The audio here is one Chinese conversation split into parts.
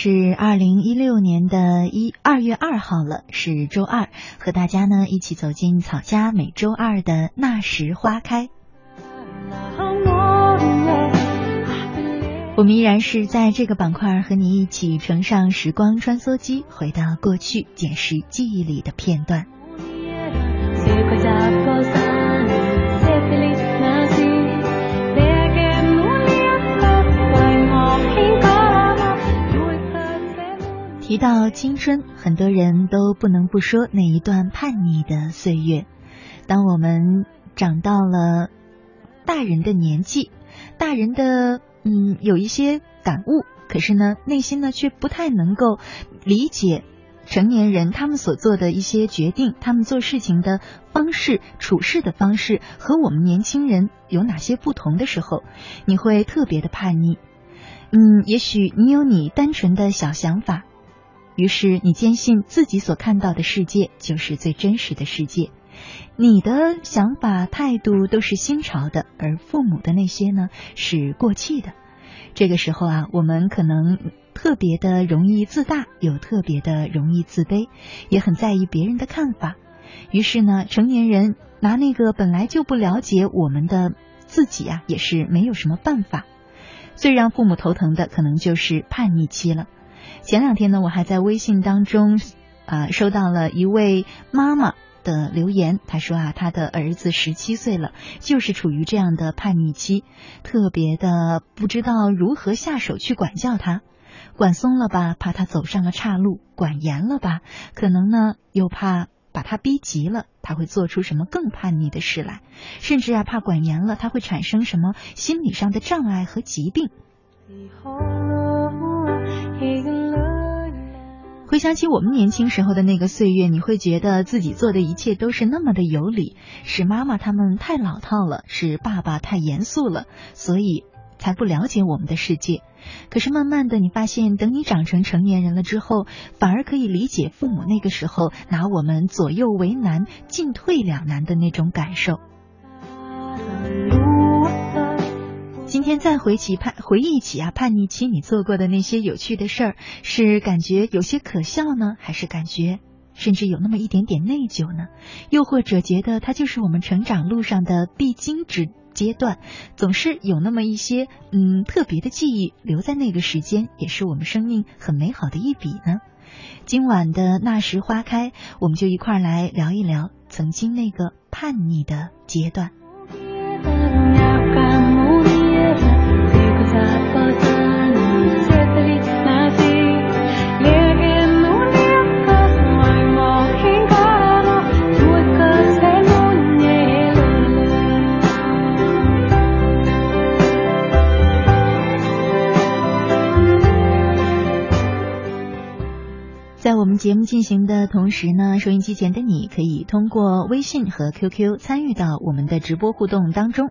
是二零一六年的一二月二号了，是周二，和大家呢一起走进草家每周二的那时花开。我们依然是在这个板块和你一起乘上时光穿梭机，回到过去，检视记忆里的片段。提到青春，很多人都不能不说那一段叛逆的岁月。当我们长到了大人的年纪，大人的嗯有一些感悟，可是呢内心呢却不太能够理解成年人他们所做的一些决定，他们做事情的方式、处事的方式和我们年轻人有哪些不同的时候，你会特别的叛逆。嗯，也许你有你单纯的小想法。于是你坚信自己所看到的世界就是最真实的世界，你的想法态度都是新潮的，而父母的那些呢是过气的。这个时候啊，我们可能特别的容易自大，又特别的容易自卑，也很在意别人的看法。于是呢，成年人拿那个本来就不了解我们的自己啊，也是没有什么办法。最让父母头疼的，可能就是叛逆期了。前两天呢，我还在微信当中啊收到了一位妈妈的留言，她说啊，她的儿子十七岁了，就是处于这样的叛逆期，特别的不知道如何下手去管教他，管松了吧，怕他走上了岔路；管严了吧，可能呢又怕把他逼急了，他会做出什么更叛逆的事来，甚至啊怕管严了，他会产生什么心理上的障碍和疾病。回想起我们年轻时候的那个岁月，你会觉得自己做的一切都是那么的有理，是妈妈他们太老套了，是爸爸太严肃了，所以才不了解我们的世界。可是慢慢的，你发现等你长成成年人了之后，反而可以理解父母那个时候拿我们左右为难、进退两难的那种感受。今天再回起叛回忆起啊叛逆期你做过的那些有趣的事儿，是感觉有些可笑呢，还是感觉甚至有那么一点点内疚呢？又或者觉得它就是我们成长路上的必经之阶段，总是有那么一些嗯特别的记忆留在那个时间，也是我们生命很美好的一笔呢？今晚的那时花开，我们就一块来聊一聊曾经那个叛逆的阶段。在我们节目进行的同时呢，收音机前的你可以通过微信和 QQ 参与到我们的直播互动当中。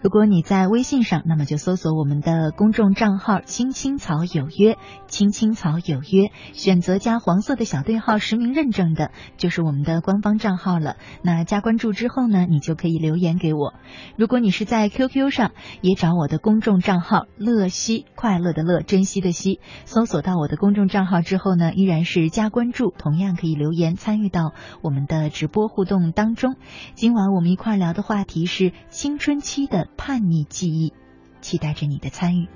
如果你在微信上，那么就搜索我们的公众账号“青青草有约”，“青青草有约”，选择加黄色的小对号实名认证的，就是我们的官方账号了。那加关注之后呢，你就可以留言给我。如果你是在 QQ 上，也找我的公众账号“乐西”，快乐的乐，珍惜的惜，搜索到我的公众账号之后呢，依然是。加关注，同样可以留言参与到我们的直播互动当中。今晚我们一块聊的话题是青春期的叛逆记忆，期待着你的参与。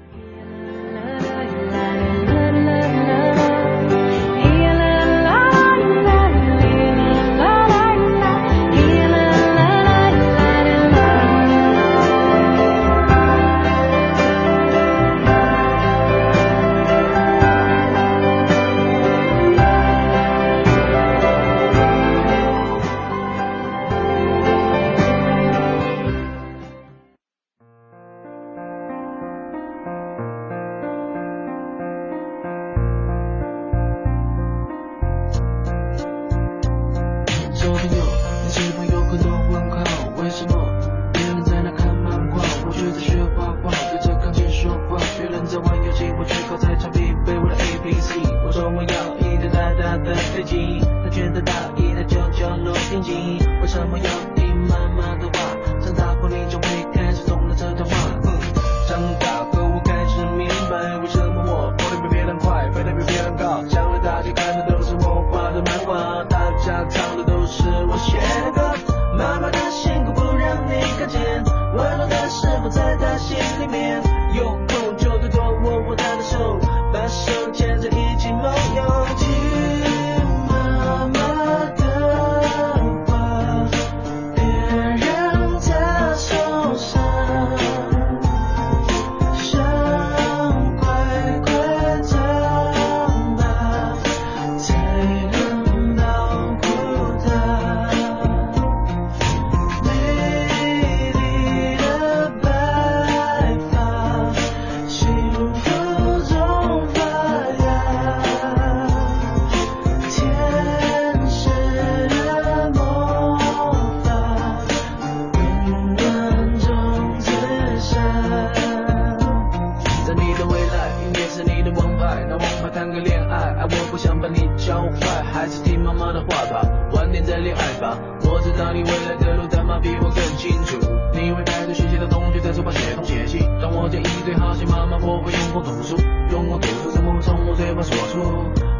那我们谈个恋爱。爱我不想把你教坏，还是听妈妈的话吧，晚点再恋爱吧。我知道你未来的路，他妈比我更清楚。你会带着学习的同学，在书包写东写西。但我建议最好写妈妈，我会用功读书，用功读书，怎么从我嘴巴说出。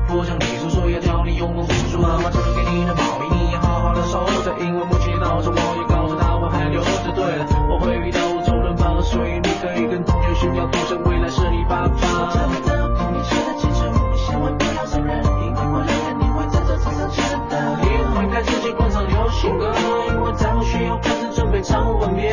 不想你叔叔要教你用功读书，妈妈只给你的毛衣，你要好好的收着。因为母亲闹着，我也告诉她我还留着。对了，我会遇到我仇人爸，所以你可以跟同学炫耀，不像未来是你爸爸。在自己广场流行歌，因为再不需要开始准备唱吻别。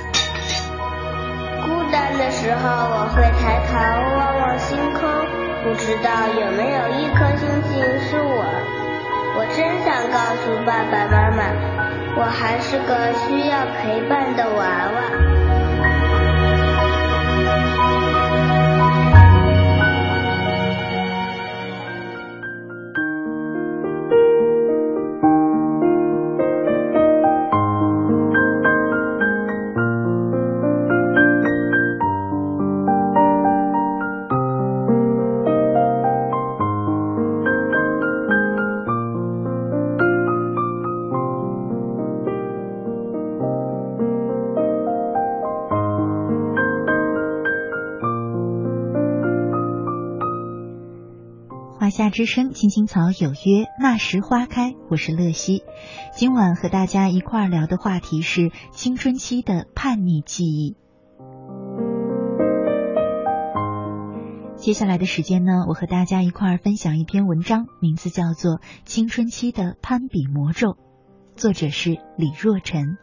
的时候，我会抬头望望星空，不知道有没有一颗星星是我。我真想告诉爸爸妈妈，我还是个需要陪伴的娃娃。之声，青青草有约，那时花开。我是乐西，今晚和大家一块儿聊的话题是青春期的叛逆记忆。接下来的时间呢，我和大家一块儿分享一篇文章，名字叫做《青春期的攀比魔咒》，作者是李若晨。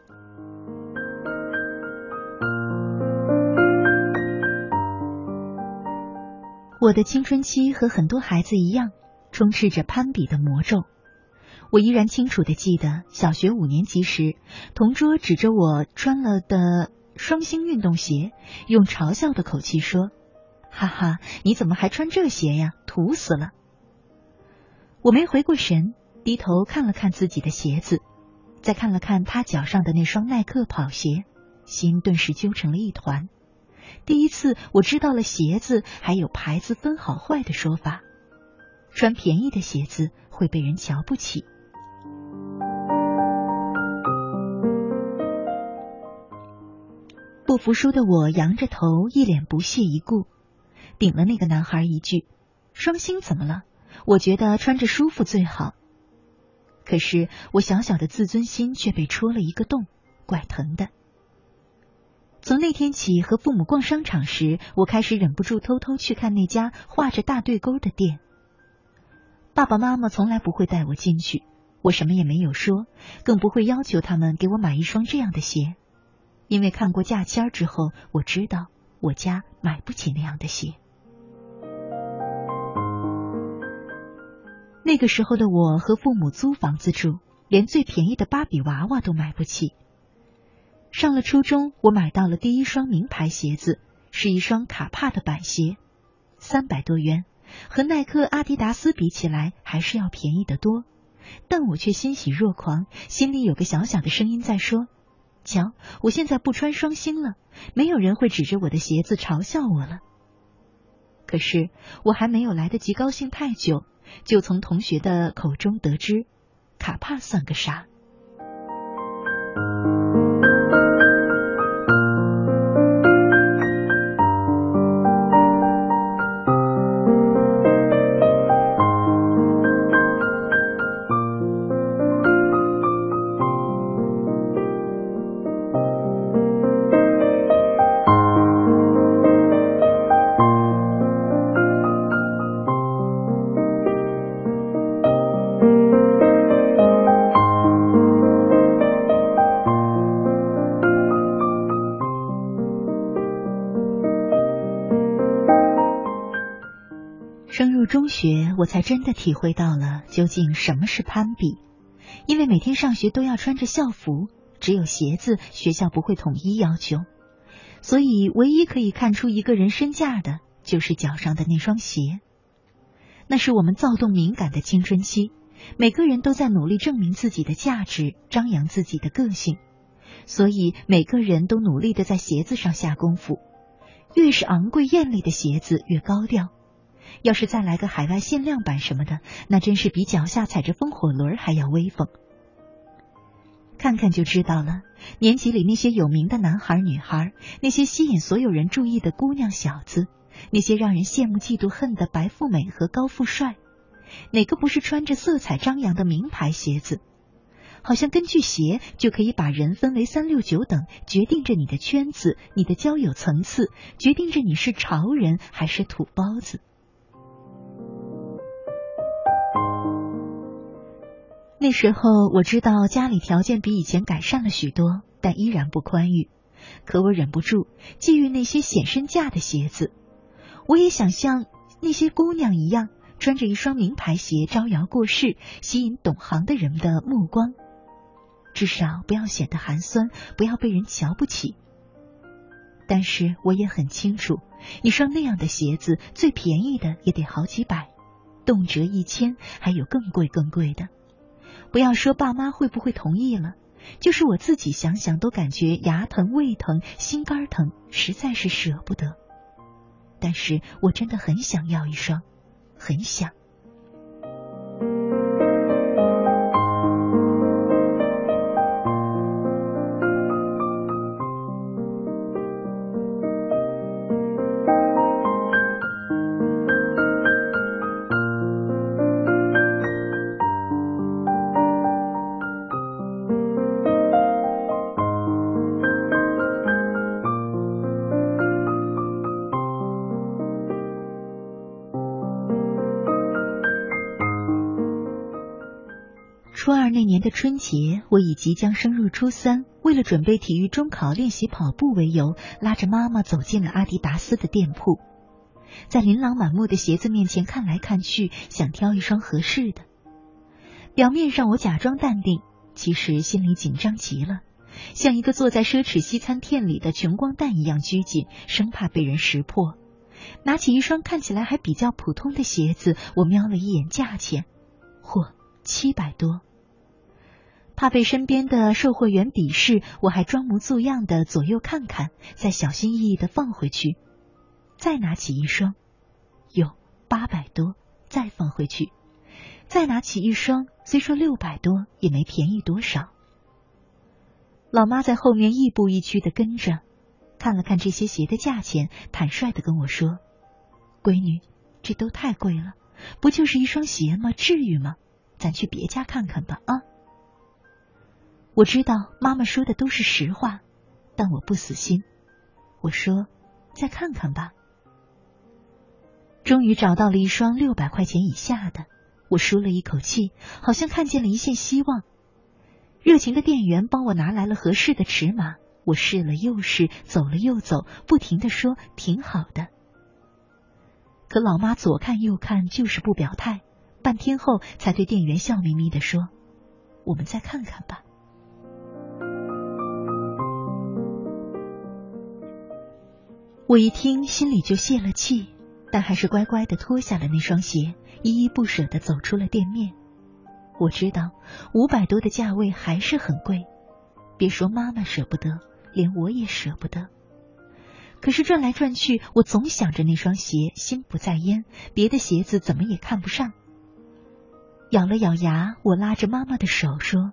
我的青春期和很多孩子一样，充斥着攀比的魔咒。我依然清楚的记得，小学五年级时，同桌指着我穿了的双星运动鞋，用嘲笑的口气说：“哈哈，你怎么还穿这鞋呀？土死了！”我没回过神，低头看了看自己的鞋子，再看了看他脚上的那双耐克跑鞋，心顿时揪成了一团。第一次，我知道了鞋子还有牌子分好坏的说法。穿便宜的鞋子会被人瞧不起。不服输的我扬着头，一脸不屑一顾，顶了那个男孩一句：“双星怎么了？我觉得穿着舒服最好。”可是我小小的自尊心却被戳了一个洞，怪疼的。从那天起，和父母逛商场时，我开始忍不住偷偷去看那家画着大对勾的店。爸爸妈妈从来不会带我进去，我什么也没有说，更不会要求他们给我买一双这样的鞋，因为看过价签之后，我知道我家买不起那样的鞋。那个时候的我和父母租房子住，连最便宜的芭比娃娃都买不起。上了初中，我买到了第一双名牌鞋子，是一双卡帕的板鞋，三百多元，和耐克、阿迪达斯比起来还是要便宜得多。但我却欣喜若狂，心里有个小小的声音在说：“瞧，我现在不穿双星了，没有人会指着我的鞋子嘲笑我了。”可是我还没有来得及高兴太久，就从同学的口中得知，卡帕算个啥。才真的体会到了究竟什么是攀比。因为每天上学都要穿着校服，只有鞋子学校不会统一要求，所以唯一可以看出一个人身价的就是脚上的那双鞋。那是我们躁动敏感的青春期，每个人都在努力证明自己的价值，张扬自己的个性，所以每个人都努力的在鞋子上下功夫。越是昂贵艳丽的鞋子，越高调。要是再来个海外限量版什么的，那真是比脚下踩着风火轮还要威风。看看就知道了，年级里那些有名的男孩女孩，那些吸引所有人注意的姑娘小子，那些让人羡慕嫉妒恨的白富美和高富帅，哪个不是穿着色彩张扬的名牌鞋子？好像根据鞋就可以把人分为三六九等，决定着你的圈子、你的交友层次，决定着你是潮人还是土包子。那时候我知道家里条件比以前改善了许多，但依然不宽裕。可我忍不住觊觎那些显身价的鞋子，我也想像那些姑娘一样，穿着一双名牌鞋招摇过市，吸引懂行的人的目光。至少不要显得寒酸，不要被人瞧不起。但是我也很清楚，一双那样的鞋子，最便宜的也得好几百，动辄一千，还有更贵更贵的。不要说爸妈会不会同意了，就是我自己想想都感觉牙疼、胃疼、心肝疼，实在是舍不得。但是我真的很想要一双，很想。年的春节，我以即将升入初三，为了准备体育中考练习跑步为由，拉着妈妈走进了阿迪达斯的店铺，在琳琅满目的鞋子面前看来看去，想挑一双合适的。表面上我假装淡定，其实心里紧张极了，像一个坐在奢侈西餐店里的穷光蛋一样拘谨，生怕被人识破。拿起一双看起来还比较普通的鞋子，我瞄了一眼价钱，嚯，七百多。怕被身边的售货员鄙视，我还装模作样的左右看看，再小心翼翼的放回去。再拿起一双，有八百多，再放回去。再拿起一双，虽说六百多，也没便宜多少。老妈在后面亦步亦趋的跟着，看了看这些鞋的价钱，坦率的跟我说：“闺女，这都太贵了，不就是一双鞋吗？至于吗？咱去别家看看吧，啊。”我知道妈妈说的都是实话，但我不死心。我说：“再看看吧。”终于找到了一双六百块钱以下的，我舒了一口气，好像看见了一线希望。热情的店员帮我拿来了合适的尺码，我试了又试，走了又走，不停的说：“挺好的。”可老妈左看右看，就是不表态，半天后才对店员笑眯眯的说：“我们再看看吧。”我一听，心里就泄了气，但还是乖乖的脱下了那双鞋，依依不舍的走出了店面。我知道五百多的价位还是很贵，别说妈妈舍不得，连我也舍不得。可是转来转去，我总想着那双鞋，心不在焉，别的鞋子怎么也看不上。咬了咬牙，我拉着妈妈的手说：“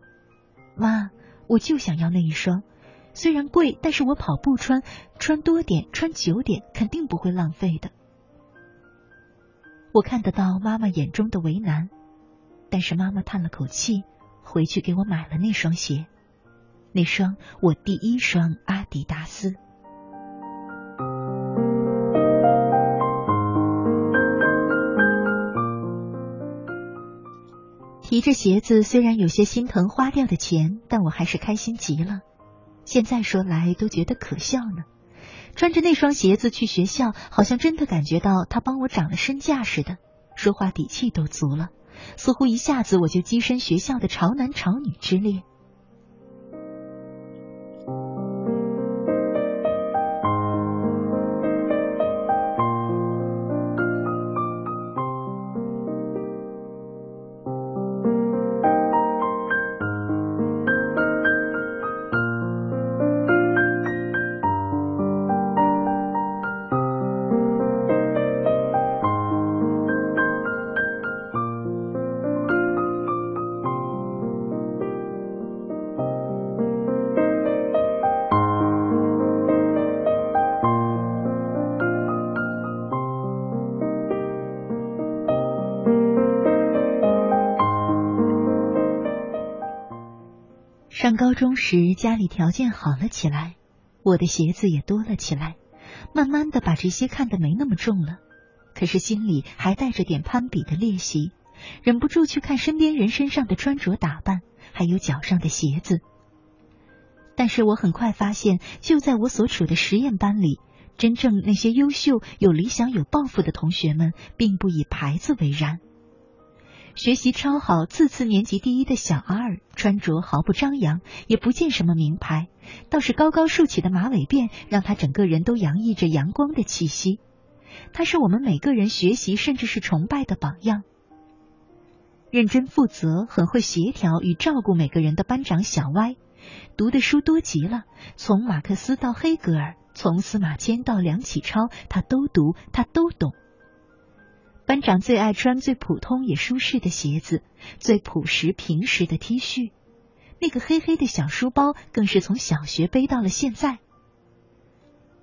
妈，我就想要那一双。”虽然贵，但是我跑步穿，穿多点，穿久点，肯定不会浪费的。我看得到妈妈眼中的为难，但是妈妈叹了口气，回去给我买了那双鞋，那双我第一双阿迪达斯。提着鞋子，虽然有些心疼花掉的钱，但我还是开心极了。现在说来都觉得可笑呢，穿着那双鞋子去学校，好像真的感觉到他帮我涨了身价似的，说话底气都足了，似乎一下子我就跻身学校的潮男潮女之列。时，家里条件好了起来，我的鞋子也多了起来，慢慢的把这些看得没那么重了。可是心里还带着点攀比的练习，忍不住去看身边人身上的穿着打扮，还有脚上的鞋子。但是我很快发现，就在我所处的实验班里，真正那些优秀、有理想、有抱负的同学们，并不以牌子为然。学习超好、次次年级第一的小阿尔，穿着毫不张扬，也不见什么名牌，倒是高高竖起的马尾辫，让他整个人都洋溢着阳光的气息。他是我们每个人学习甚至是崇拜的榜样。认真负责、很会协调与照顾每个人的班长小歪，读的书多极了，从马克思到黑格尔，从司马迁到梁启超，他都读，他都懂。班长最爱穿最普通也舒适的鞋子，最朴实平实的 T 恤，那个黑黑的小书包更是从小学背到了现在。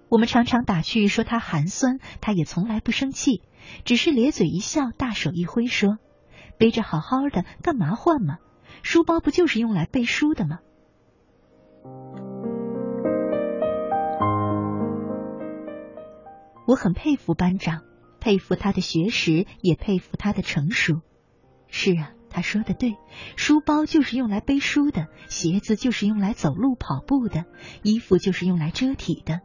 我们常常打趣说他寒酸，他也从来不生气，只是咧嘴一笑，大手一挥说：“背着好好的，干嘛换嘛？书包不就是用来背书的吗？”我很佩服班长。佩服他的学识，也佩服他的成熟。是啊，他说的对，书包就是用来背书的，鞋子就是用来走路跑步的，衣服就是用来遮体的。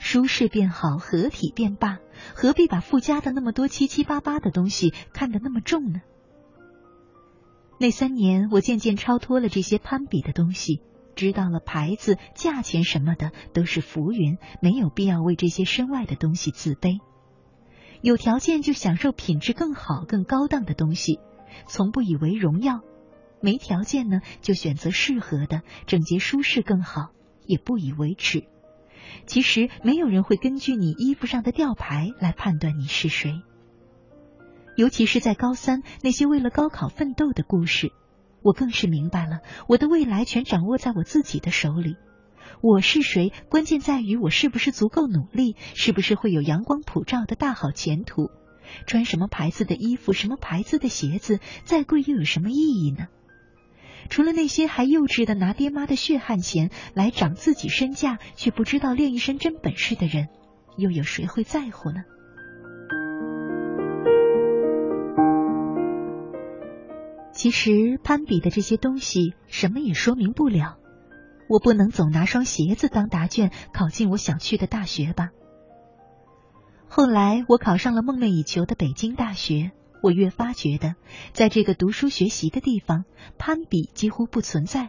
舒适便好，合体便罢，何必把附加的那么多七七八八的东西看得那么重呢？那三年，我渐渐超脱了这些攀比的东西，知道了牌子、价钱什么的都是浮云，没有必要为这些身外的东西自卑。有条件就享受品质更好、更高档的东西，从不以为荣耀；没条件呢，就选择适合的、整洁舒适更好，也不以为耻。其实没有人会根据你衣服上的吊牌来判断你是谁。尤其是在高三那些为了高考奋斗的故事，我更是明白了，我的未来全掌握在我自己的手里。我是谁，关键在于我是不是足够努力，是不是会有阳光普照的大好前途。穿什么牌子的衣服，什么牌子的鞋子，再贵又有什么意义呢？除了那些还幼稚的拿爹妈的血汗钱来涨自己身价，却不知道练一身真本事的人，又有谁会在乎呢？其实攀比的这些东西，什么也说明不了。我不能总拿双鞋子当答卷，考进我想去的大学吧。后来我考上了梦寐以求的北京大学。我越发觉得，在这个读书学习的地方，攀比几乎不存在。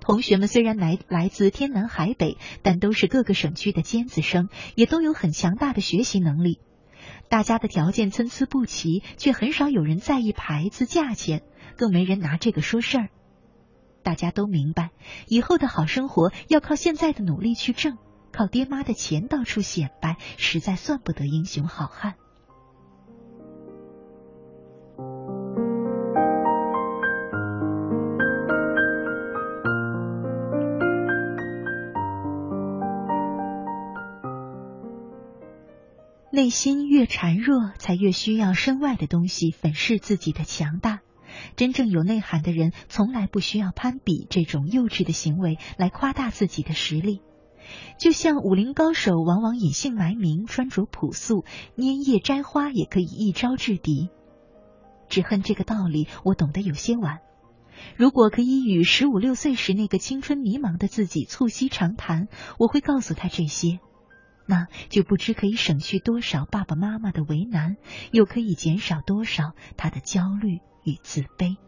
同学们虽然来来自天南海北，但都是各个省区的尖子生，也都有很强大的学习能力。大家的条件参差不齐，却很少有人在意牌子、价钱，更没人拿这个说事儿。大家都明白，以后的好生活要靠现在的努力去挣，靠爹妈的钱到处显摆，实在算不得英雄好汉。内心越孱弱，才越需要身外的东西粉饰自己的强大。真正有内涵的人，从来不需要攀比这种幼稚的行为来夸大自己的实力。就像武林高手，往往隐姓埋名，穿着朴素，拈叶摘花也可以一招制敌。只恨这个道理，我懂得有些晚。如果可以与十五六岁时那个青春迷茫的自己促膝长谈，我会告诉他这些。那就不知可以省去多少爸爸妈妈的为难，又可以减少多少他的焦虑与自卑。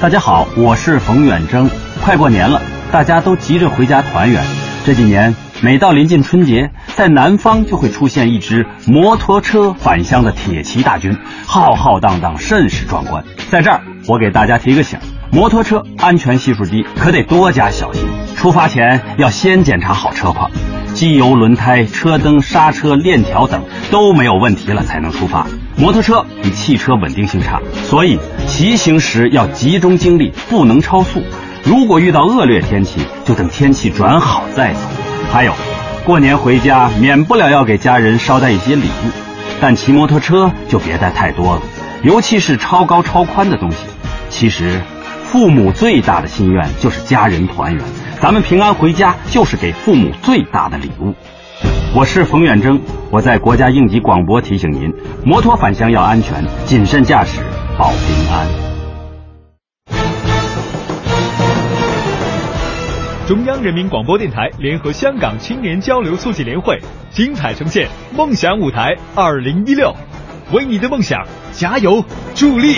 大家好，我是冯远征。快过年了，大家都急着回家团圆。这几年，每到临近春节，在南方就会出现一支摩托车返乡的铁骑大军，浩浩荡荡，甚是壮观。在这儿，我给大家提个醒：摩托车安全系数低，可得多加小心。出发前要先检查好车况，机油、轮胎、车灯、刹车、链条等都没有问题了才能出发。摩托车比汽车稳定性差，所以骑行时要集中精力，不能超速。如果遇到恶劣天气，就等天气转好再走。还有，过年回家免不了要给家人捎带一些礼物，但骑摩托车就别带太多了，尤其是超高超宽的东西。其实，父母最大的心愿就是家人团圆。咱们平安回家，就是给父母最大的礼物。我是冯远征，我在国家应急广播提醒您：摩托返乡要安全，谨慎驾驶保平安。中央人民广播电台联合香港青年交流促进联会，精彩呈现《梦想舞台二零一六》，为你的梦想加油助力。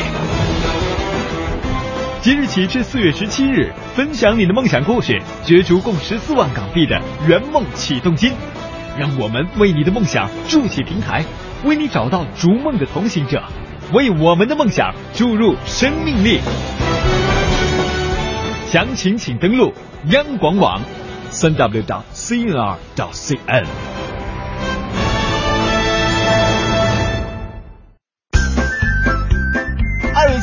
即日起至四月十七日，分享你的梦想故事，角逐共十四万港币的圆梦启动金。让我们为你的梦想筑起平台，为你找到逐梦的同行者，为我们的梦想注入生命力。详情请登录央广网，三 w 到 cnr 到 cn。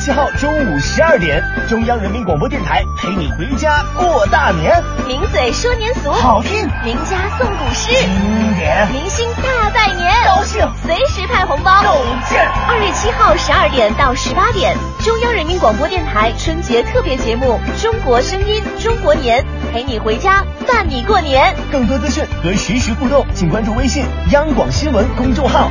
七号中午十二点，中央人民广播电台陪你回家过大年。名嘴说年俗，好听；名家诵古诗，经典；明星大拜年，高兴；随时派红包，有劲。二月七号十二点到十八点，中央人民广播电台春节特别节目《中国声音中国年》，陪你回家伴你过年。更多资讯和实时互动，请关注微信央广新闻公众号。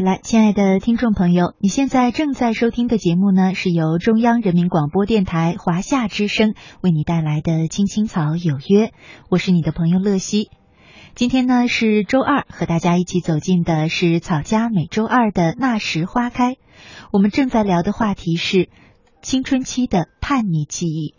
来，亲爱的听众朋友，你现在正在收听的节目呢，是由中央人民广播电台华夏之声为你带来的《青青草有约》，我是你的朋友乐西。今天呢是周二，和大家一起走进的是草家每周二的那时花开。我们正在聊的话题是青春期的叛逆记忆。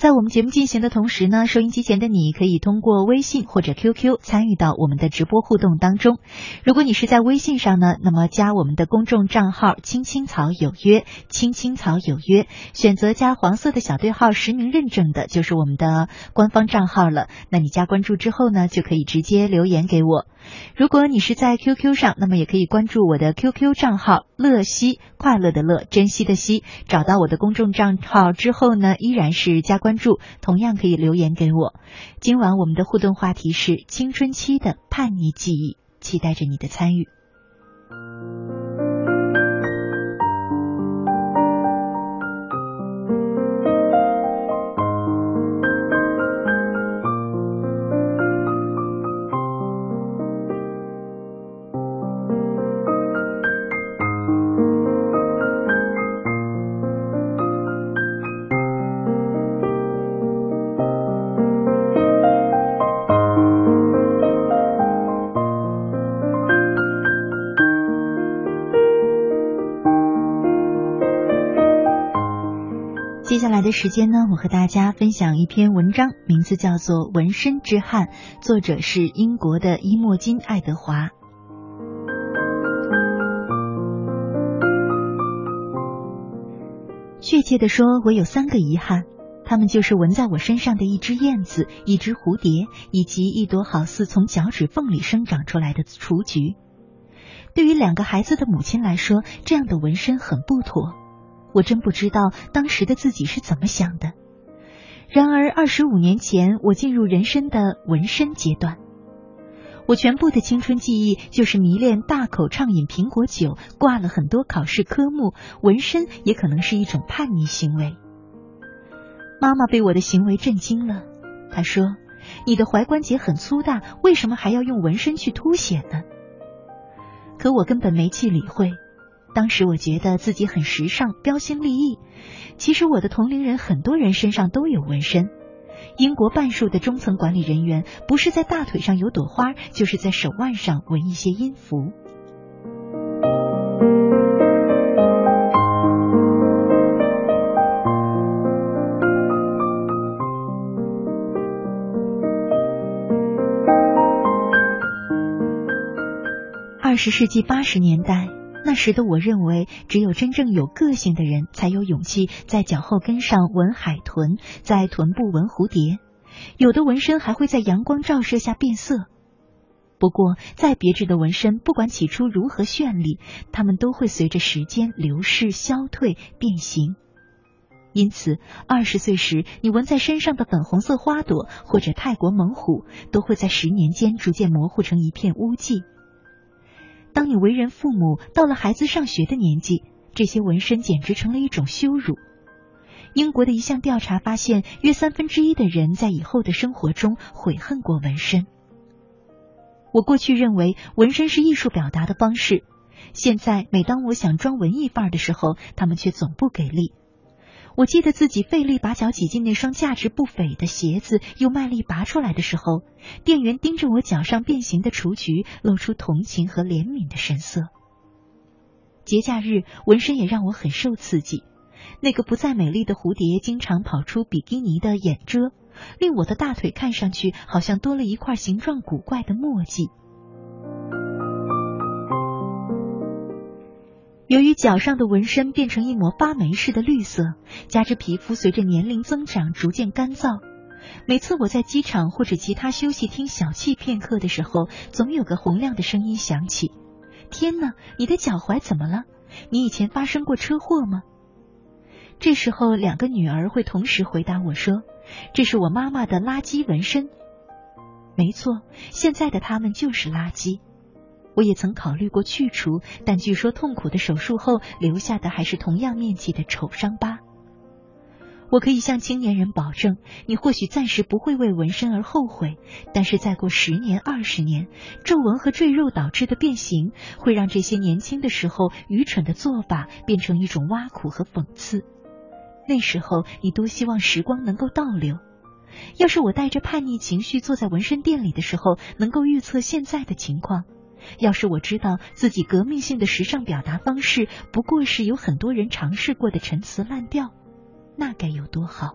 在我们节目进行的同时呢，收音机前的你可以通过微信或者 QQ 参与到我们的直播互动当中。如果你是在微信上呢，那么加我们的公众账号“青青草有约”，“青青草有约”，选择加黄色的小对号实名认证的，就是我们的官方账号了。那你加关注之后呢，就可以直接留言给我。如果你是在 QQ 上，那么也可以关注我的 QQ 账号“乐西快乐的乐珍惜的惜”，找到我的公众账号之后呢，依然是加关注，同样可以留言给我。今晚我们的互动话题是青春期的叛逆记忆，期待着你的参与。的时间呢，我和大家分享一篇文章，名字叫做《纹身之汉》，作者是英国的伊莫金·爱德华。确切的说，我有三个遗憾，他们就是纹在我身上的一只燕子、一只蝴蝶，以及一朵好似从脚趾缝里生长出来的雏菊。对于两个孩子的母亲来说，这样的纹身很不妥。我真不知道当时的自己是怎么想的。然而，二十五年前，我进入人生的纹身阶段。我全部的青春记忆就是迷恋大口畅饮苹果酒，挂了很多考试科目。纹身也可能是一种叛逆行为。妈妈被我的行为震惊了，她说：“你的踝关节很粗大，为什么还要用纹身去凸显呢？”可我根本没去理会。当时我觉得自己很时尚、标新立异。其实我的同龄人很多人身上都有纹身。英国半数的中层管理人员不是在大腿上有朵花，就是在手腕上纹一些音符。二十世纪八十年代。那时的我认为，只有真正有个性的人才有勇气在脚后跟上纹海豚，在臀部纹蝴蝶，有的纹身还会在阳光照射下变色。不过，再别致的纹身，不管起初如何绚丽，它们都会随着时间流逝、消退、变形。因此，二十岁时你纹在身上的粉红色花朵，或者泰国猛虎，都会在十年间逐渐模糊成一片污迹。当你为人父母，到了孩子上学的年纪，这些纹身简直成了一种羞辱。英国的一项调查发现，约三分之一的人在以后的生活中悔恨过纹身。我过去认为纹身是艺术表达的方式，现在每当我想装文艺范儿的时候，他们却总不给力。我记得自己费力把脚挤进那双价值不菲的鞋子，又卖力拔出来的时候，店员盯着我脚上变形的雏菊，露出同情和怜悯的神色。节假日纹身也让我很受刺激，那个不再美丽的蝴蝶经常跑出比基尼的眼遮，令我的大腿看上去好像多了一块形状古怪的墨迹。由于脚上的纹身变成一抹发霉似的绿色，加之皮肤随着年龄增长逐渐干燥，每次我在机场或者其他休息厅小憩片刻的时候，总有个洪亮的声音响起：“天哪，你的脚踝怎么了？你以前发生过车祸吗？”这时候，两个女儿会同时回答我说：“这是我妈妈的垃圾纹身。”没错，现在的他们就是垃圾。我也曾考虑过去除，但据说痛苦的手术后留下的还是同样面积的丑伤疤。我可以向青年人保证，你或许暂时不会为纹身而后悔，但是再过十年、二十年，皱纹和赘肉导致的变形会让这些年轻的时候愚蠢的做法变成一种挖苦和讽刺。那时候，你多希望时光能够倒流。要是我带着叛逆情绪坐在纹身店里的时候，能够预测现在的情况。要是我知道自己革命性的时尚表达方式不过是有很多人尝试过的陈词滥调，那该有多好。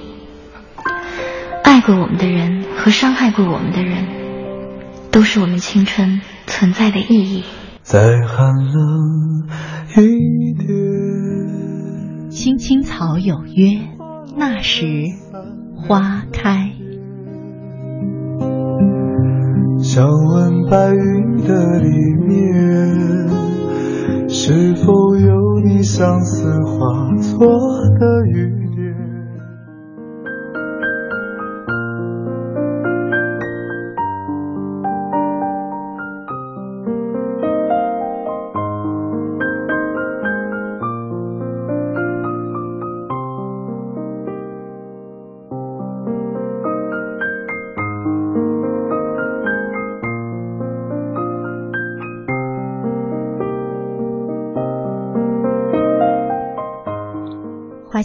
爱过我们的人和伤害过我们的人，都是我们青春存在的意义。再寒冷一点。青青草有约，那时花开。想问白云的里面，是否有你相思化作的雨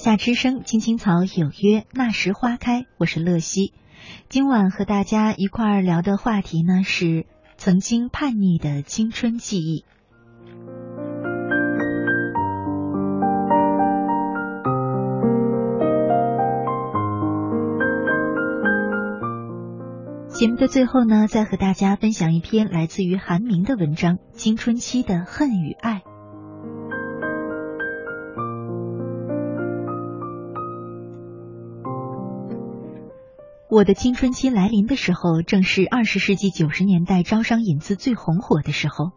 夏之声青青草有约，那时花开。我是乐西，今晚和大家一块儿聊的话题呢，是曾经叛逆的青春记忆。节目的最后呢，再和大家分享一篇来自于韩明的文章，青春期的恨与爱。我的青春期来临的时候，正是二十世纪九十年代招商引资最红火的时候，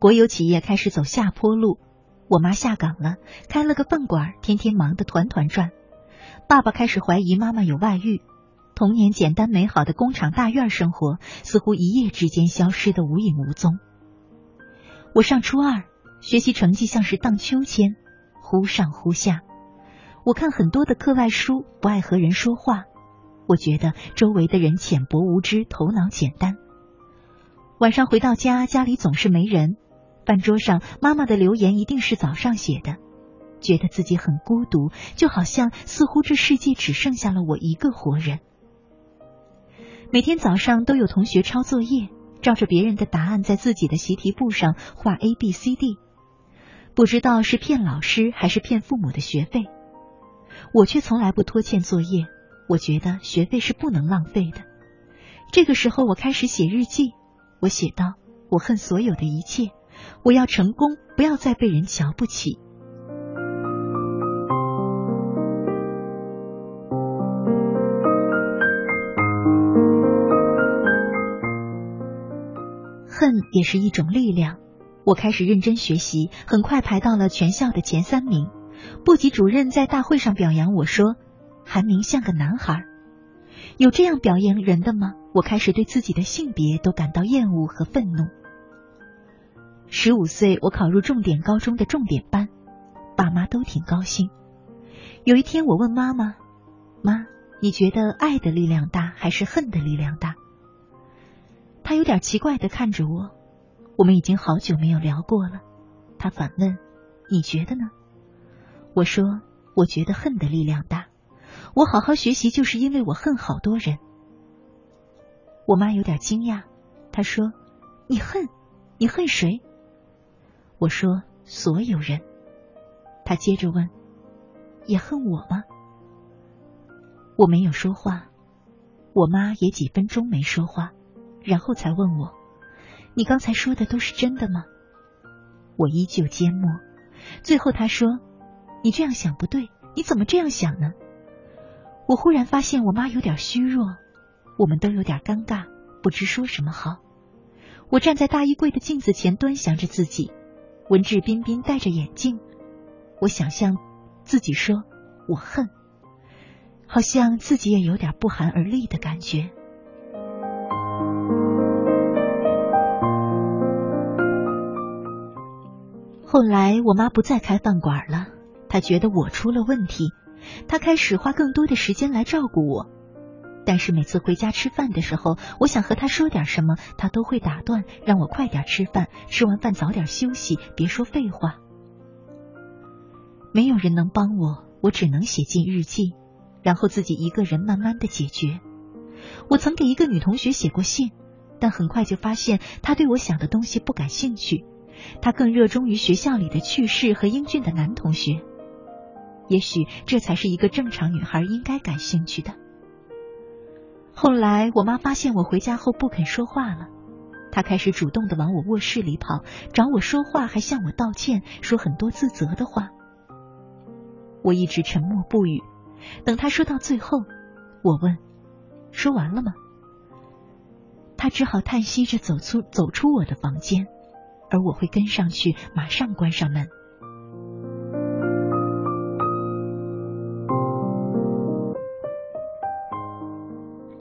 国有企业开始走下坡路。我妈下岗了，开了个饭馆，天天忙得团团转。爸爸开始怀疑妈妈有外遇。童年简单美好的工厂大院生活，似乎一夜之间消失得无影无踪。我上初二，学习成绩像是荡秋千，忽上忽下。我看很多的课外书，不爱和人说话。我觉得周围的人浅薄无知，头脑简单。晚上回到家，家里总是没人，饭桌上妈妈的留言一定是早上写的。觉得自己很孤独，就好像似乎这世界只剩下了我一个活人。每天早上都有同学抄作业，照着别人的答案在自己的习题簿上画 A B C D，不知道是骗老师还是骗父母的学费。我却从来不拖欠作业，我觉得学费是不能浪费的。这个时候，我开始写日记，我写道：“我恨所有的一切，我要成功，不要再被人瞧不起。”恨也是一种力量。我开始认真学习，很快排到了全校的前三名。部级主任在大会上表扬我说：“韩明像个男孩。”有这样表扬人的吗？我开始对自己的性别都感到厌恶和愤怒。十五岁，我考入重点高中的重点班，爸妈都挺高兴。有一天，我问妈妈：“妈，你觉得爱的力量大还是恨的力量大？”他有点奇怪的看着我，我们已经好久没有聊过了。他反问：“你觉得呢？”我说：“我觉得恨的力量大。我好好学习就是因为我恨好多人。”我妈有点惊讶，她说：“你恨？你恨谁？”我说：“所有人。”她接着问：“也恨我吗？”我没有说话，我妈也几分钟没说话。然后才问我：“你刚才说的都是真的吗？”我依旧缄默。最后她说：“你这样想不对，你怎么这样想呢？”我忽然发现我妈有点虚弱，我们都有点尴尬，不知说什么好。我站在大衣柜的镜子前端详着自己，文质彬彬，戴着眼镜。我想象自己说：“我恨。”好像自己也有点不寒而栗的感觉。后来我妈不再开饭馆了，她觉得我出了问题，他开始花更多的时间来照顾我。但是每次回家吃饭的时候，我想和他说点什么，他都会打断，让我快点吃饭，吃完饭早点休息，别说废话。没有人能帮我，我只能写进日记，然后自己一个人慢慢的解决。我曾给一个女同学写过信，但很快就发现她对我想的东西不感兴趣。他更热衷于学校里的趣事和英俊的男同学，也许这才是一个正常女孩应该感兴趣的。后来我妈发现我回家后不肯说话了，她开始主动的往我卧室里跑，找我说话，还向我道歉，说很多自责的话。我一直沉默不语，等她说到最后，我问：“说完了吗？”她只好叹息着走出走出我的房间。而我会跟上去，马上关上门。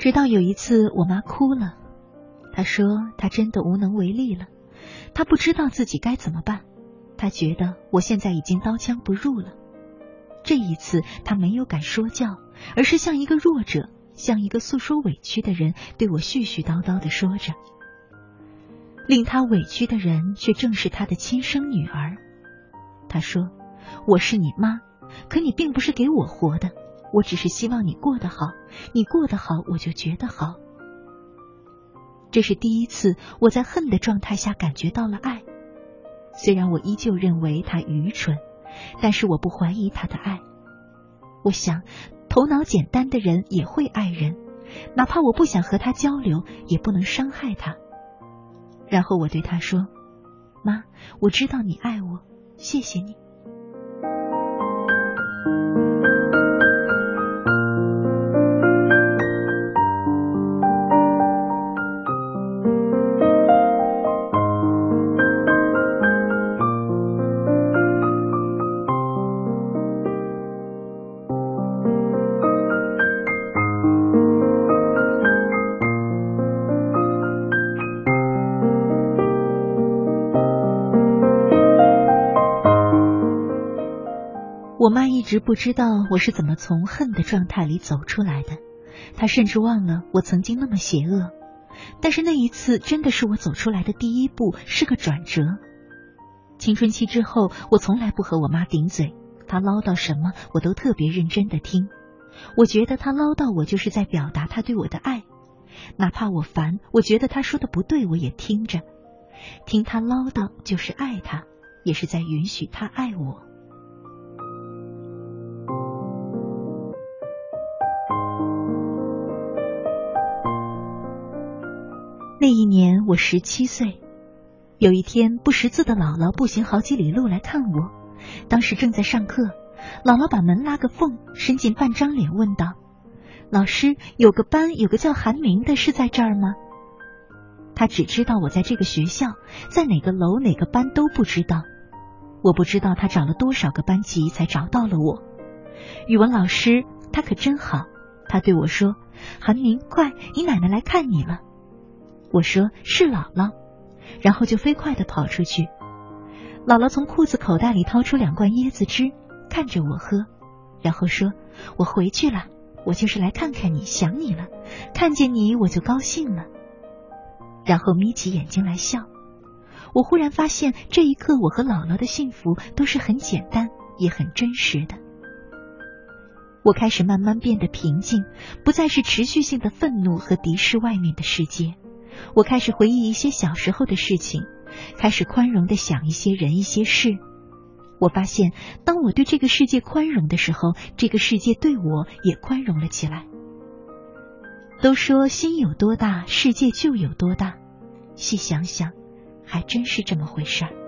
直到有一次，我妈哭了，她说她真的无能为力了，她不知道自己该怎么办，她觉得我现在已经刀枪不入了。这一次，她没有敢说教，而是像一个弱者，像一个诉说委屈的人，对我絮絮叨叨的说着。令他委屈的人，却正是他的亲生女儿。他说：“我是你妈，可你并不是给我活的，我只是希望你过得好，你过得好，我就觉得好。”这是第一次我在恨的状态下感觉到了爱，虽然我依旧认为他愚蠢，但是我不怀疑他的爱。我想，头脑简单的人也会爱人，哪怕我不想和他交流，也不能伤害他。然后我对他说：“妈，我知道你爱我，谢谢你。”直不知道我是怎么从恨的状态里走出来的，他甚至忘了我曾经那么邪恶。但是那一次真的是我走出来的第一步，是个转折。青春期之后，我从来不和我妈顶嘴，她唠叨什么我都特别认真的听。我觉得她唠叨我就是在表达她对我的爱，哪怕我烦，我觉得她说的不对，我也听着。听她唠叨就是爱她，也是在允许她爱我。那一年我十七岁，有一天不识字的姥姥步行好几里路来看我，当时正在上课，姥姥把门拉个缝，伸进半张脸问道：“老师，有个班有个叫韩明的，是在这儿吗？”他只知道我在这个学校，在哪个楼哪个班都不知道。我不知道他找了多少个班级才找到了我。语文老师他可真好，他对我说：“韩明，快，你奶奶来看你了。”我说是姥姥，然后就飞快的跑出去。姥姥从裤子口袋里掏出两罐椰子汁，看着我喝，然后说：“我回去了，我就是来看看你，想你了，看见你我就高兴了。”然后眯起眼睛来笑。我忽然发现，这一刻我和姥姥的幸福都是很简单也很真实的。我开始慢慢变得平静，不再是持续性的愤怒和敌视外面的世界。我开始回忆一些小时候的事情，开始宽容的想一些人、一些事。我发现，当我对这个世界宽容的时候，这个世界对我也宽容了起来。都说心有多大，世界就有多大。细想想，还真是这么回事儿。